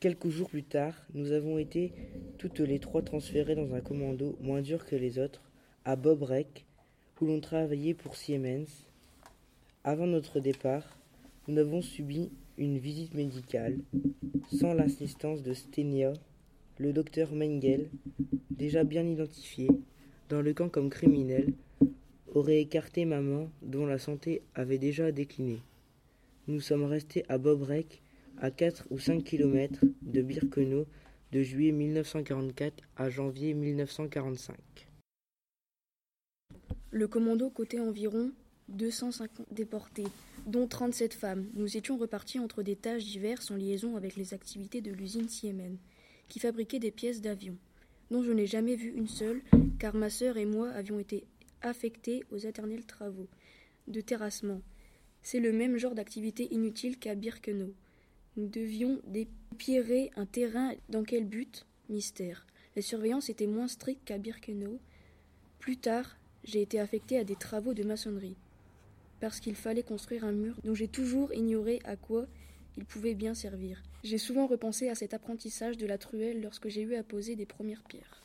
Quelques jours plus tard, nous avons été toutes les trois transférées dans un commando moins dur que les autres, à Bobrek, où l'on travaillait pour Siemens. Avant notre départ, nous avons subi une visite médicale, sans l'assistance de Stenia, le docteur Mengel, déjà bien identifié, dans le camp comme criminel, aurait écarté maman dont la santé avait déjà décliné. Nous sommes restés à Bobrek, à 4 ou 5 kilomètres de Birkenau, de juillet 1944 à janvier 1945. Le commando cotait environ 250 déportés, dont 37 femmes. Nous étions repartis entre des tâches diverses en liaison avec les activités de l'usine Siemens, qui fabriquait des pièces d'avion, dont je n'ai jamais vu une seule, car ma sœur et moi avions été affectés aux éternels travaux de terrassement. C'est le même genre d'activité inutile qu'à Birkenau. Nous devions dépierrer un terrain. Dans quel but? Mystère. La surveillance était moins stricte qu'à Birkenau. Plus tard, j'ai été affecté à des travaux de maçonnerie, parce qu'il fallait construire un mur dont j'ai toujours ignoré à quoi il pouvait bien servir. J'ai souvent repensé à cet apprentissage de la truelle lorsque j'ai eu à poser des premières pierres.